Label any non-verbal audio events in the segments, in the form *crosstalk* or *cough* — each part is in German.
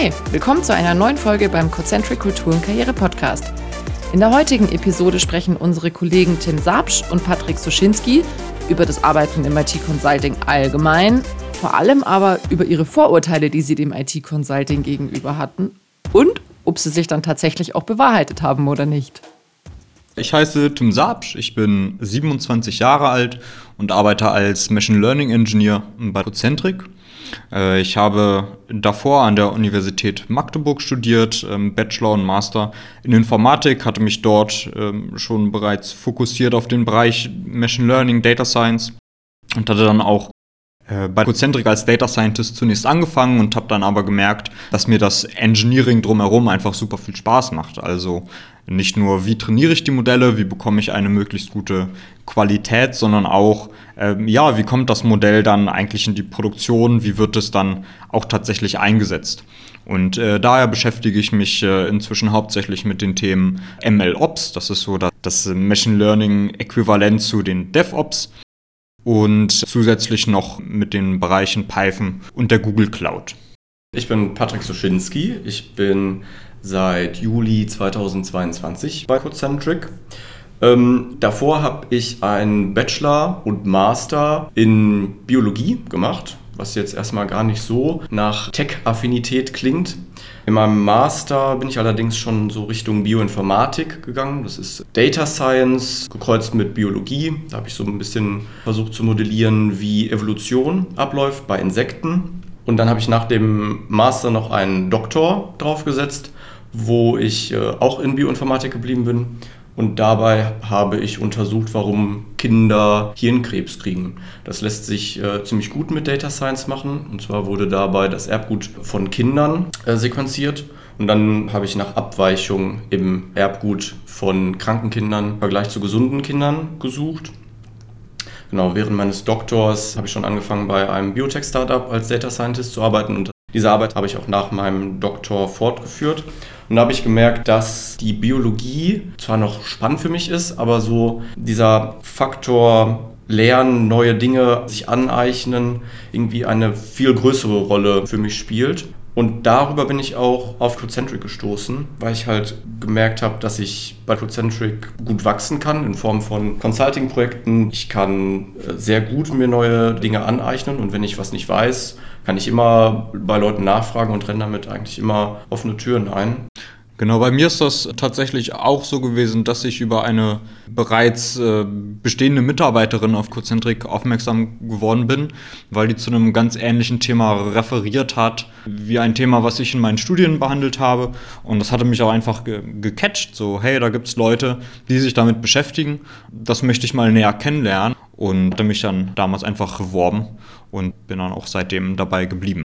Hi, willkommen zu einer neuen Folge beim Concentric Kultur und Karriere Podcast. In der heutigen Episode sprechen unsere Kollegen Tim Sabsch und Patrick Soschinski über das Arbeiten im IT-Consulting allgemein, vor allem aber über ihre Vorurteile, die sie dem IT-Consulting gegenüber hatten und ob sie sich dann tatsächlich auch bewahrheitet haben oder nicht. Ich heiße Tim Sabsch, ich bin 27 Jahre alt und arbeite als Machine Learning Engineer bei Concentric. Äh, ich habe davor an der Universität Magdeburg studiert, ähm, Bachelor und Master in Informatik, hatte mich dort ähm, schon bereits fokussiert auf den Bereich Machine Learning, Data Science und hatte dann auch bei Concentric als Data Scientist zunächst angefangen und habe dann aber gemerkt, dass mir das Engineering drumherum einfach super viel Spaß macht. Also nicht nur, wie trainiere ich die Modelle, wie bekomme ich eine möglichst gute Qualität, sondern auch, ähm, ja, wie kommt das Modell dann eigentlich in die Produktion, wie wird es dann auch tatsächlich eingesetzt. Und äh, daher beschäftige ich mich äh, inzwischen hauptsächlich mit den Themen MLOps, das ist so das, das Machine Learning Äquivalent zu den DevOps und zusätzlich noch mit den Bereichen Python und der Google Cloud. Ich bin Patrick Soschinski. Ich bin seit Juli 2022 bei Cocentric. Ähm, davor habe ich einen Bachelor und Master in Biologie gemacht, was jetzt erstmal gar nicht so nach Tech-Affinität klingt. In meinem Master bin ich allerdings schon so Richtung Bioinformatik gegangen. Das ist Data Science gekreuzt mit Biologie. Da habe ich so ein bisschen versucht zu modellieren, wie Evolution abläuft bei Insekten. Und dann habe ich nach dem Master noch einen Doktor draufgesetzt, wo ich äh, auch in Bioinformatik geblieben bin und dabei habe ich untersucht, warum Kinder Hirnkrebs kriegen. Das lässt sich äh, ziemlich gut mit Data Science machen. Und zwar wurde dabei das Erbgut von Kindern äh, sequenziert. Und dann habe ich nach Abweichung im Erbgut von kranken Kindern im Vergleich zu gesunden Kindern gesucht. Genau, während meines Doktors habe ich schon angefangen, bei einem Biotech-Startup als Data Scientist zu arbeiten. Und diese Arbeit habe ich auch nach meinem Doktor fortgeführt. Und da habe ich gemerkt, dass die Biologie zwar noch spannend für mich ist, aber so dieser Faktor Lernen, neue Dinge sich aneignen, irgendwie eine viel größere Rolle für mich spielt. Und darüber bin ich auch auf Concentric gestoßen, weil ich halt gemerkt habe, dass ich bei Concentric gut wachsen kann in Form von Consulting-Projekten. Ich kann äh, sehr gut mir neue Dinge aneignen und wenn ich was nicht weiß, kann ich immer bei Leuten nachfragen und renne damit eigentlich immer offene Türen ein. Genau, bei mir ist das tatsächlich auch so gewesen, dass ich über eine bereits äh, bestehende Mitarbeiterin auf Cozentric aufmerksam geworden bin, weil die zu einem ganz ähnlichen Thema referiert hat, wie ein Thema, was ich in meinen Studien behandelt habe. Und das hatte mich auch einfach ge gecatcht, so, hey, da gibt es Leute, die sich damit beschäftigen. Das möchte ich mal näher kennenlernen. Und hatte mich dann damals einfach beworben und bin dann auch seitdem dabei geblieben.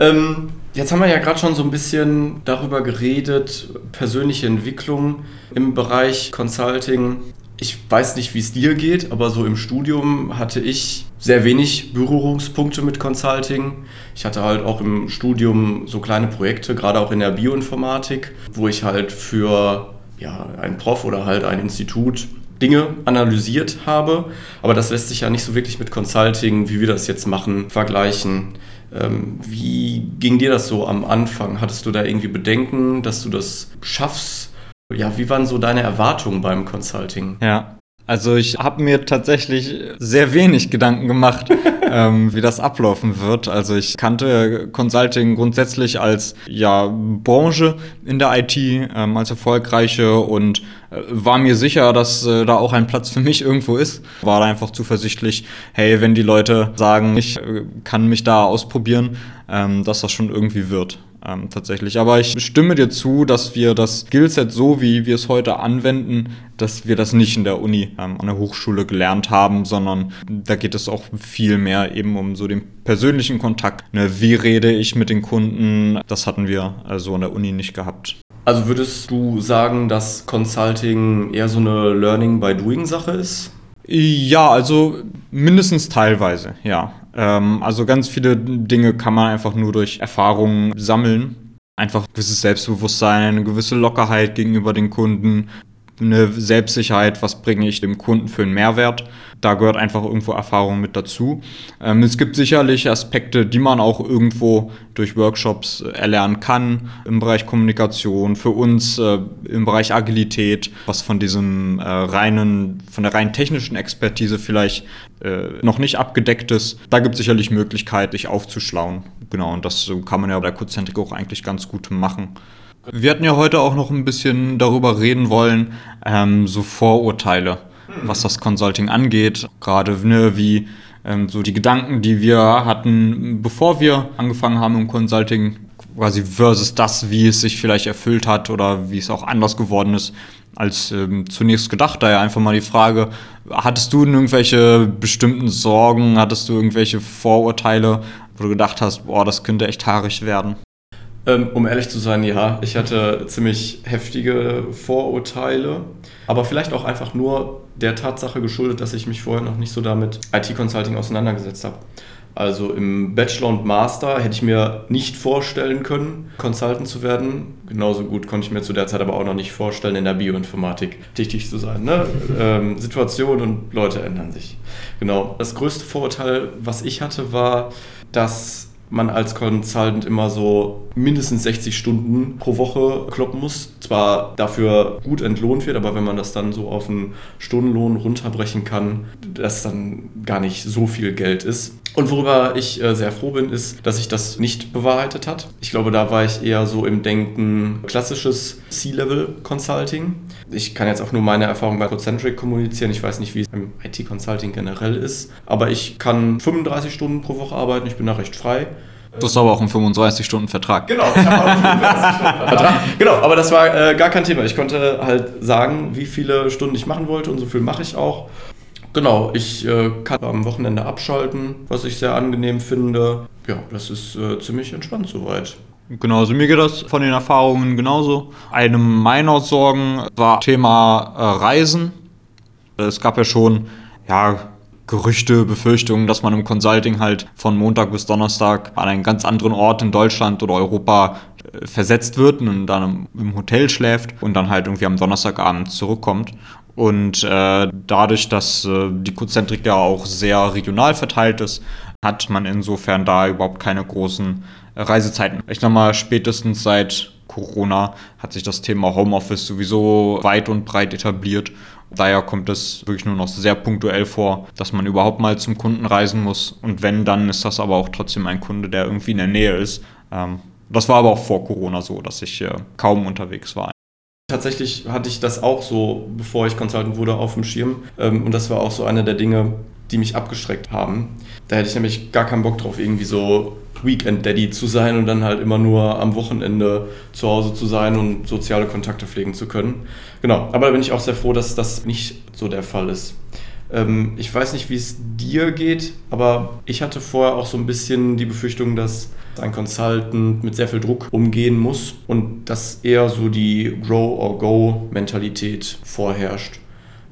Ähm, jetzt haben wir ja gerade schon so ein bisschen darüber geredet, persönliche Entwicklung im Bereich Consulting. Ich weiß nicht, wie es dir geht, aber so im Studium hatte ich sehr wenig Berührungspunkte mit Consulting. Ich hatte halt auch im Studium so kleine Projekte, gerade auch in der Bioinformatik, wo ich halt für ja, einen Prof oder halt ein Institut Dinge analysiert habe. Aber das lässt sich ja nicht so wirklich mit Consulting, wie wir das jetzt machen, vergleichen. Ähm, wie ging dir das so am Anfang? Hattest du da irgendwie Bedenken, dass du das schaffst? Ja, wie waren so deine Erwartungen beim Consulting? Ja, also ich habe mir tatsächlich sehr wenig Gedanken gemacht, *laughs* ähm, wie das ablaufen wird. Also ich kannte Consulting grundsätzlich als ja Branche in der IT, ähm, als erfolgreiche und äh, war mir sicher, dass äh, da auch ein Platz für mich irgendwo ist. War da einfach zuversichtlich, hey, wenn die Leute sagen, ich äh, kann mich da ausprobieren, ähm, dass das schon irgendwie wird ähm, tatsächlich. Aber ich stimme dir zu, dass wir das Skillset so, wie wir es heute anwenden, dass wir das nicht in der Uni ähm, an der Hochschule gelernt haben, sondern da geht es auch viel mehr eben um so den persönlichen Kontakt. Ne? Wie rede ich mit den Kunden? Das hatten wir also an der Uni nicht gehabt. Also würdest du sagen, dass Consulting eher so eine Learning by Doing Sache ist? Ja, also mindestens teilweise, ja. Ähm, also ganz viele Dinge kann man einfach nur durch Erfahrungen sammeln. Einfach ein gewisses Selbstbewusstsein, eine gewisse Lockerheit gegenüber den Kunden, eine Selbstsicherheit, was bringe ich dem Kunden für einen Mehrwert. Da gehört einfach irgendwo Erfahrung mit dazu. Ähm, es gibt sicherlich Aspekte, die man auch irgendwo durch Workshops erlernen kann im Bereich Kommunikation, für uns äh, im Bereich Agilität, was von diesem äh, reinen, von der rein technischen Expertise vielleicht äh, noch nicht abgedeckt ist. Da gibt es sicherlich Möglichkeit, sich aufzuschlauen. Genau, und das kann man ja bei Codecentric auch eigentlich ganz gut machen. Wir hatten ja heute auch noch ein bisschen darüber reden wollen, ähm, so Vorurteile, was das Consulting angeht. Gerade ne, wie ähm, so die Gedanken, die wir hatten, bevor wir angefangen haben im Consulting, quasi versus das, wie es sich vielleicht erfüllt hat oder wie es auch anders geworden ist als ähm, zunächst gedacht. Daher einfach mal die Frage, hattest du irgendwelche bestimmten Sorgen, hattest du irgendwelche Vorurteile, wo du gedacht hast, boah, das könnte echt haarig werden? Ähm, um ehrlich zu sein, ja. Ich hatte ziemlich heftige Vorurteile, aber vielleicht auch einfach nur der Tatsache geschuldet, dass ich mich vorher noch nicht so damit IT-Consulting auseinandergesetzt habe. Also im Bachelor und Master hätte ich mir nicht vorstellen können, Consultant zu werden. Genauso gut konnte ich mir zu der Zeit aber auch noch nicht vorstellen, in der Bioinformatik tätig zu sein. Ne? Ähm, Situationen und Leute ändern sich. Genau. Das größte Vorurteil, was ich hatte, war, dass man als Consultant immer so mindestens 60 Stunden pro Woche kloppen muss. Zwar dafür gut entlohnt wird, aber wenn man das dann so auf einen Stundenlohn runterbrechen kann, das dann gar nicht so viel Geld ist. Und worüber ich äh, sehr froh bin, ist, dass sich das nicht bewahrheitet hat. Ich glaube, da war ich eher so im Denken klassisches C-Level Consulting. Ich kann jetzt auch nur meine Erfahrung bei Concentric kommunizieren. Ich weiß nicht, wie es im IT-Consulting generell ist. Aber ich kann 35 Stunden pro Woche arbeiten. Ich bin da recht frei. Du hast aber auch einen 35-Stunden-Vertrag. Genau, ich habe auch einen 35-Stunden-Vertrag. genau, aber das war äh, gar kein Thema. Ich konnte halt sagen, wie viele Stunden ich machen wollte und so viel mache ich auch. Genau, ich äh, kann am Wochenende abschalten, was ich sehr angenehm finde. Ja, das ist äh, ziemlich entspannt soweit. Genau, also mir geht das von den Erfahrungen genauso. Eine meiner Sorgen war Thema äh, Reisen. Es gab ja schon, ja, Gerüchte, Befürchtungen, dass man im Consulting halt von Montag bis Donnerstag an einen ganz anderen Ort in Deutschland oder Europa äh, versetzt wird und dann im Hotel schläft und dann halt irgendwie am Donnerstagabend zurückkommt. Und äh, dadurch, dass äh, die Konzentrik ja auch sehr regional verteilt ist, hat man insofern da überhaupt keine großen Reisezeiten. Ich sag mal, spätestens seit Corona hat sich das Thema Homeoffice sowieso weit und breit etabliert. Daher kommt es wirklich nur noch sehr punktuell vor, dass man überhaupt mal zum Kunden reisen muss. Und wenn, dann ist das aber auch trotzdem ein Kunde, der irgendwie in der Nähe ist. Ähm, das war aber auch vor Corona so, dass ich kaum unterwegs war. Tatsächlich hatte ich das auch so, bevor ich Consultant wurde, auf dem Schirm. Ähm, und das war auch so eine der Dinge, die mich abgeschreckt haben. Da hätte ich nämlich gar keinen Bock drauf, irgendwie so Weekend Daddy zu sein und dann halt immer nur am Wochenende zu Hause zu sein und soziale Kontakte pflegen zu können. Genau, aber da bin ich auch sehr froh, dass das nicht so der Fall ist. Ähm, ich weiß nicht, wie es dir geht, aber ich hatte vorher auch so ein bisschen die Befürchtung, dass ein Consultant mit sehr viel Druck umgehen muss und dass eher so die Grow-or-Go-Mentalität vorherrscht.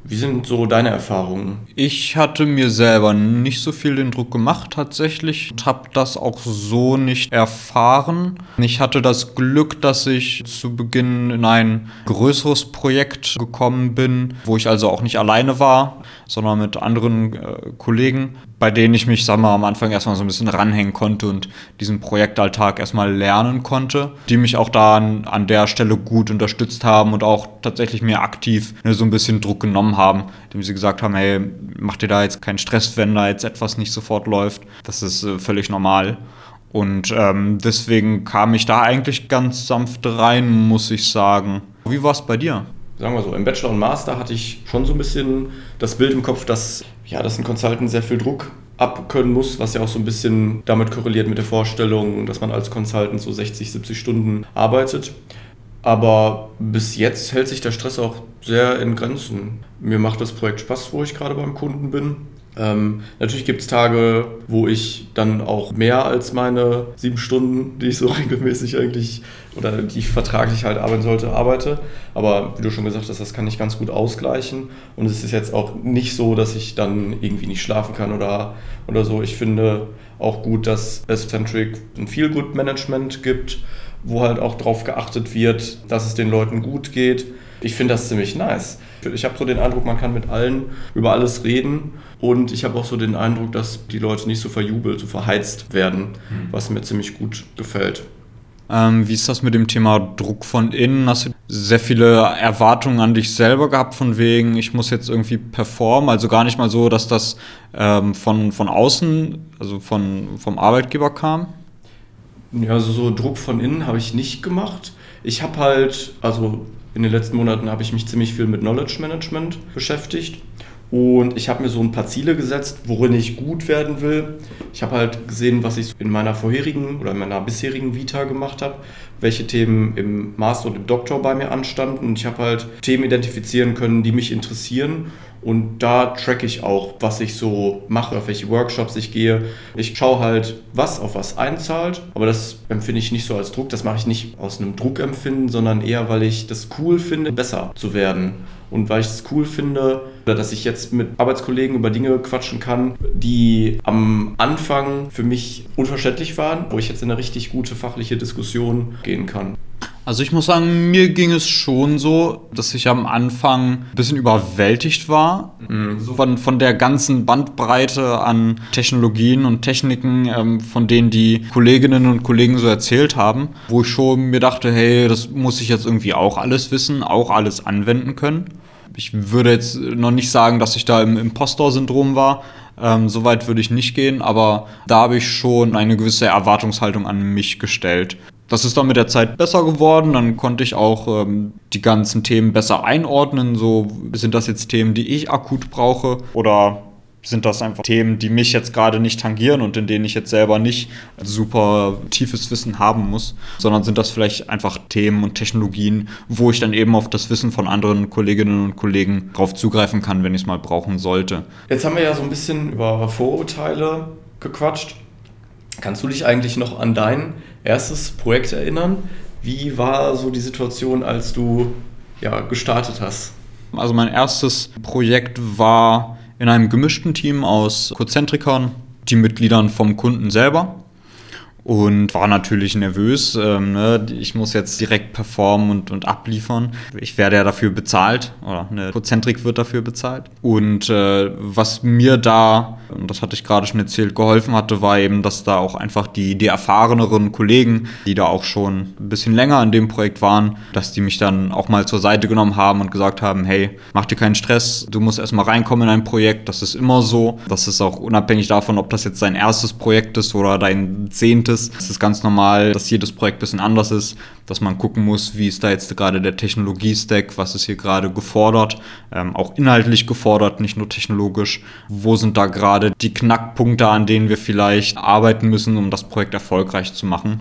Wie sind so deine Erfahrungen? Ich hatte mir selber nicht so viel den Druck gemacht tatsächlich und habe das auch so nicht erfahren. Ich hatte das Glück, dass ich zu Beginn in ein größeres Projekt gekommen bin, wo ich also auch nicht alleine war, sondern mit anderen äh, Kollegen bei denen ich mich, sag mal, am Anfang erstmal so ein bisschen ranhängen konnte und diesen Projektalltag erstmal lernen konnte, die mich auch da an, an der Stelle gut unterstützt haben und auch tatsächlich mir aktiv ne, so ein bisschen Druck genommen haben, indem sie gesagt haben, hey, mach dir da jetzt keinen Stress, wenn da jetzt etwas nicht sofort läuft. Das ist äh, völlig normal. Und ähm, deswegen kam ich da eigentlich ganz sanft rein, muss ich sagen. Wie war es bei dir? Sagen wir so, im Bachelor und Master hatte ich schon so ein bisschen das Bild im Kopf, dass ja, dass ein Consultant sehr viel Druck abkönnen muss, was ja auch so ein bisschen damit korreliert mit der Vorstellung, dass man als Consultant so 60, 70 Stunden arbeitet. Aber bis jetzt hält sich der Stress auch sehr in Grenzen. Mir macht das Projekt Spaß, wo ich gerade beim Kunden bin. Ähm, natürlich gibt es Tage, wo ich dann auch mehr als meine sieben Stunden, die ich so *laughs* regelmäßig eigentlich oder die ich vertraglich halt arbeiten sollte, arbeite. Aber wie du schon gesagt hast, das kann ich ganz gut ausgleichen. Und es ist jetzt auch nicht so, dass ich dann irgendwie nicht schlafen kann oder, oder so. Ich finde auch gut, dass es Centric ein Feel-Good-Management gibt, wo halt auch darauf geachtet wird, dass es den Leuten gut geht. Ich finde das ziemlich nice. Ich habe so den Eindruck, man kann mit allen über alles reden und ich habe auch so den Eindruck, dass die Leute nicht so verjubelt, so verheizt werden, mhm. was mir ziemlich gut gefällt. Ähm, wie ist das mit dem Thema Druck von innen? Hast du sehr viele Erwartungen an dich selber gehabt, von wegen, ich muss jetzt irgendwie performen? Also gar nicht mal so, dass das ähm, von, von außen, also von, vom Arbeitgeber kam? Ja, also so Druck von innen habe ich nicht gemacht. Ich habe halt, also in den letzten Monaten habe ich mich ziemlich viel mit Knowledge Management beschäftigt und ich habe mir so ein paar Ziele gesetzt, worin ich gut werden will. Ich habe halt gesehen, was ich in meiner vorherigen oder in meiner bisherigen Vita gemacht habe, welche Themen im Master und im Doktor bei mir anstanden. Und ich habe halt Themen identifizieren können, die mich interessieren. Und da track ich auch, was ich so mache, auf welche Workshops ich gehe. Ich schaue halt, was auf was einzahlt. Aber das empfinde ich nicht so als Druck. Das mache ich nicht aus einem Druckempfinden, sondern eher, weil ich das cool finde, besser zu werden und weil ich es cool finde, dass ich jetzt mit Arbeitskollegen über Dinge quatschen kann, die am Anfang für mich unverständlich waren, wo ich jetzt in eine richtig gute fachliche Diskussion gehen kann. Also ich muss sagen, mir ging es schon so, dass ich am Anfang ein bisschen überwältigt war. Mhm. Von, von der ganzen Bandbreite an Technologien und Techniken, ähm, von denen die Kolleginnen und Kollegen so erzählt haben, wo ich schon mir dachte, hey, das muss ich jetzt irgendwie auch alles wissen, auch alles anwenden können. Ich würde jetzt noch nicht sagen, dass ich da im Impostor-Syndrom war. Ähm, Soweit würde ich nicht gehen, aber da habe ich schon eine gewisse Erwartungshaltung an mich gestellt. Das ist dann mit der Zeit besser geworden. Dann konnte ich auch ähm, die ganzen Themen besser einordnen. So sind das jetzt Themen, die ich akut brauche oder sind das einfach Themen, die mich jetzt gerade nicht tangieren und in denen ich jetzt selber nicht super tiefes Wissen haben muss, sondern sind das vielleicht einfach Themen und Technologien, wo ich dann eben auf das Wissen von anderen Kolleginnen und Kollegen drauf zugreifen kann, wenn ich es mal brauchen sollte. Jetzt haben wir ja so ein bisschen über Vorurteile gequatscht. Kannst du dich eigentlich noch an dein erstes Projekt erinnern? Wie war so die Situation, als du ja, gestartet hast? Also mein erstes Projekt war in einem gemischten Team aus Cozentrikern, die Mitgliedern vom Kunden selber und war natürlich nervös. Ähm, ne? Ich muss jetzt direkt performen und, und abliefern. Ich werde ja dafür bezahlt oder eine Prozentrik wird dafür bezahlt. Und äh, was mir da, und das hatte ich gerade schon erzählt, geholfen hatte, war eben, dass da auch einfach die, die erfahreneren Kollegen, die da auch schon ein bisschen länger an dem Projekt waren, dass die mich dann auch mal zur Seite genommen haben und gesagt haben, hey, mach dir keinen Stress, du musst erstmal reinkommen in ein Projekt, das ist immer so. Das ist auch unabhängig davon, ob das jetzt dein erstes Projekt ist oder dein zehntes. Es ist ganz normal, dass jedes Projekt ein bisschen anders ist, dass man gucken muss, wie ist da jetzt gerade der Technologie-Stack, was ist hier gerade gefordert, ähm, auch inhaltlich gefordert, nicht nur technologisch. Wo sind da gerade die Knackpunkte, an denen wir vielleicht arbeiten müssen, um das Projekt erfolgreich zu machen?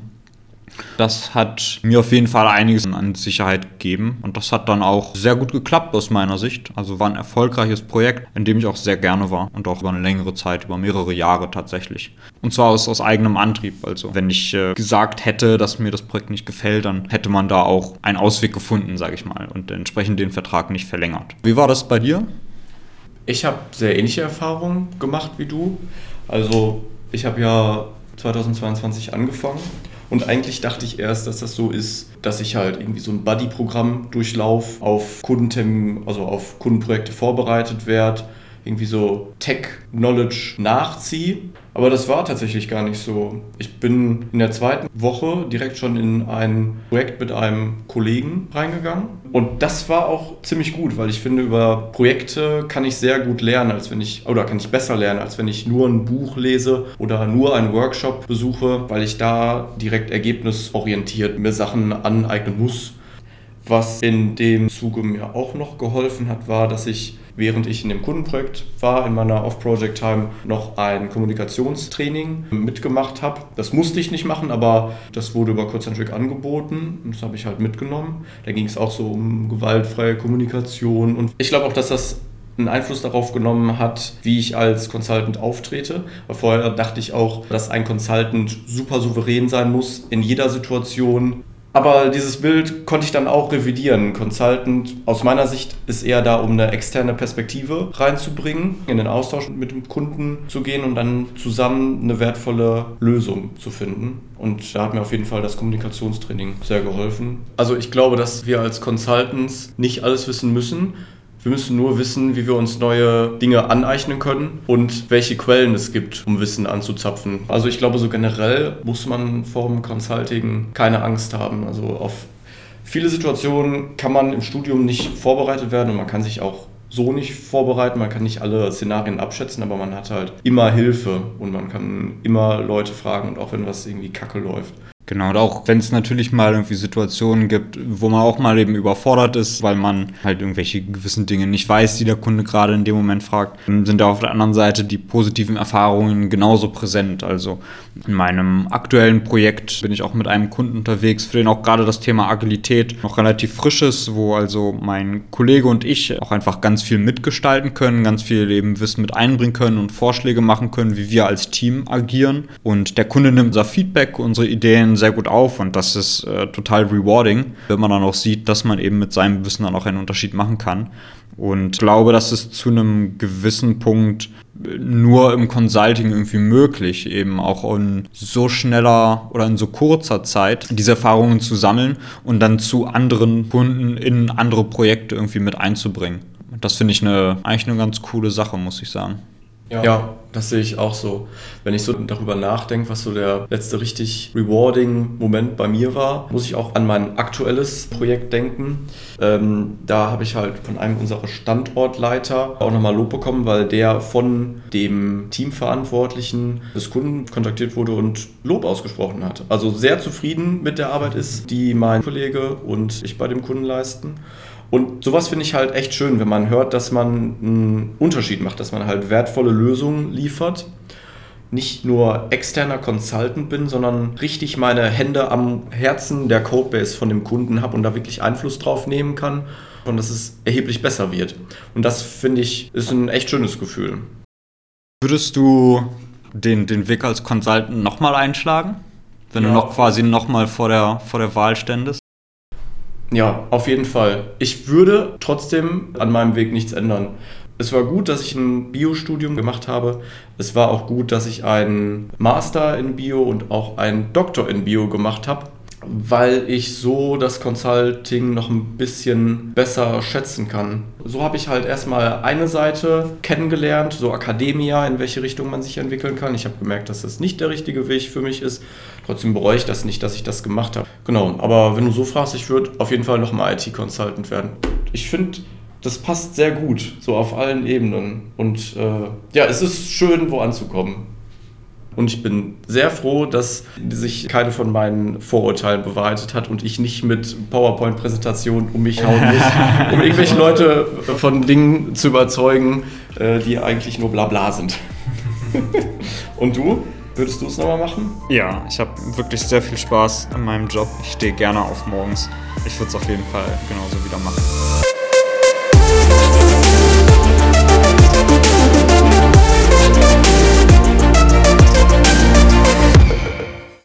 Das hat mir auf jeden Fall einiges an Sicherheit gegeben und das hat dann auch sehr gut geklappt aus meiner Sicht. Also war ein erfolgreiches Projekt, in dem ich auch sehr gerne war und auch über eine längere Zeit, über mehrere Jahre tatsächlich. Und zwar aus, aus eigenem Antrieb. Also wenn ich äh, gesagt hätte, dass mir das Projekt nicht gefällt, dann hätte man da auch einen Ausweg gefunden, sage ich mal, und entsprechend den Vertrag nicht verlängert. Wie war das bei dir? Ich habe sehr ähnliche Erfahrungen gemacht wie du. Also ich habe ja 2022 angefangen und eigentlich dachte ich erst, dass das so ist, dass ich halt irgendwie so ein Buddy-Programm durchlauf, auf Kundenthemen, also auf Kundenprojekte vorbereitet werde, irgendwie so Tech-Knowledge nachziehe. Aber das war tatsächlich gar nicht so. Ich bin in der zweiten Woche direkt schon in ein Projekt mit einem Kollegen reingegangen. Und das war auch ziemlich gut, weil ich finde, über Projekte kann ich sehr gut lernen, als wenn ich, oder kann ich besser lernen, als wenn ich nur ein Buch lese oder nur einen Workshop besuche, weil ich da direkt ergebnisorientiert mir Sachen aneignen muss. Was in dem Zuge mir auch noch geholfen hat, war, dass ich während ich in dem Kundenprojekt war, in meiner Off-Project-Time, noch ein Kommunikationstraining mitgemacht habe. Das musste ich nicht machen, aber das wurde über Concentric angeboten und das habe ich halt mitgenommen. Da ging es auch so um gewaltfreie Kommunikation und ich glaube auch, dass das einen Einfluss darauf genommen hat, wie ich als Consultant auftrete. Vorher dachte ich auch, dass ein Consultant super souverän sein muss in jeder Situation, aber dieses Bild konnte ich dann auch revidieren. Consultant aus meiner Sicht ist eher da, um eine externe Perspektive reinzubringen, in den Austausch mit dem Kunden zu gehen und dann zusammen eine wertvolle Lösung zu finden. Und da hat mir auf jeden Fall das Kommunikationstraining sehr geholfen. Also ich glaube, dass wir als Consultants nicht alles wissen müssen, Wir müssen nur wissen, wie wir uns neue Dinge aneignen können und welche Quellen es gibt, um Wissen anzuzapfen. Also ich glaube, so generell muss man vorm Consulting keine Angst haben. Also auf viele Situationen kann man im Studium nicht vorbereitet werden und man kann sich auch so nicht vorbereiten, man kann nicht alle Szenarien abschätzen, aber man hat halt immer Hilfe und man kann immer Leute fragen und auch wenn was irgendwie kacke läuft. Genau, und auch wenn es natürlich mal irgendwie Situationen gibt, wo man auch mal eben überfordert ist, weil man halt irgendwelche gewissen Dinge nicht weiß, die der Kunde gerade in dem Moment fragt, sind da auf der anderen Seite die positiven Erfahrungen genauso präsent. Also in meinem aktuellen Projekt bin ich auch mit einem Kunden unterwegs, für den auch gerade das Thema Agilität noch relativ frisch ist, wo also mein Kollege und ich auch einfach ganz viel mitgestalten können, ganz viel eben Wissen mit einbringen können und Vorschläge machen können, wie wir als Team agieren. Und der Kunde nimmt unser Feedback, unsere Ideen sehr gut auf und das ist äh, total rewarding, wenn man dann auch sieht, dass man eben mit seinem Wissen dann auch einen Unterschied machen kann. Und glaube, das ist zu einem gewissen Punkt nur im Consulting irgendwie möglich, eben auch in so schneller oder in so kurzer Zeit diese Erfahrungen zu sammeln und dann zu anderen Kunden in andere Projekte irgendwie mit einzubringen. Das finde ich eine, eigentlich eine ganz coole Sache, muss ich sagen. Ja. ja. das sehe ich auch so. Wenn ich so darüber nachdenke, was so der letzte richtig rewarding Moment bei mir war, muss ich auch an mein aktuelles Projekt denken. Ähm, da habe ich halt von einem unserer Standortleiter auch nochmal Lob bekommen, weil der von dem Teamverantwortlichen des Kunden kontaktiert wurde und Lob ausgesprochen hat. Also sehr zufrieden mit der Arbeit ist, die mein Kollege und ich bei dem Kunden leisten. Und sowas finde ich halt echt schön, wenn man hört, dass man einen Unterschied macht, dass man halt wertvolle Lösungen liefert. Nicht nur externer Consultant bin, sondern richtig meine Hände am Herzen der Codebase von dem Kunden habe und da wirklich Einfluss drauf nehmen kann und dass es erheblich besser wird. Und das finde ich ist ein echt schönes Gefühl. Würdest du den, den Weg als Consultant nochmal einschlagen? Wenn ja. du noch quasi nochmal vor der, vor der Wahl ständest? Ja, auf jeden Fall. Ich würde trotzdem an meinem Weg nichts ändern. Es war gut, dass ich ein Biostudium gemacht habe. Es war auch gut, dass ich einen Master in Bio und auch einen Doktor in Bio gemacht habe weil ich so das Consulting noch ein bisschen besser schätzen kann. So habe ich halt erstmal eine Seite kennengelernt, so Akademia, in welche Richtung man sich entwickeln kann. Ich habe gemerkt, dass das nicht der richtige Weg für mich ist. Trotzdem bereue ich das nicht, dass ich das gemacht habe. Genau, aber wenn du so fragst, ich würde auf jeden Fall nochmal IT-Consultant werden. Ich finde, das passt sehr gut, so auf allen Ebenen. Und äh, ja, es ist schön, wo anzukommen. Und ich bin sehr froh, dass sich keine von meinen Vorurteilen bewahrheitet hat und ich nicht mit PowerPoint-Präsentationen um mich hauen muss, *laughs* um irgendwelche Leute von Dingen zu überzeugen, äh, die eigentlich nur Blabla sind. *laughs* und du? Würdest du es nochmal machen? Ja, ich habe wirklich sehr viel Spaß an meinem Job. Ich stehe gerne auf morgens. Ich würde es auf jeden Fall genauso wieder machen.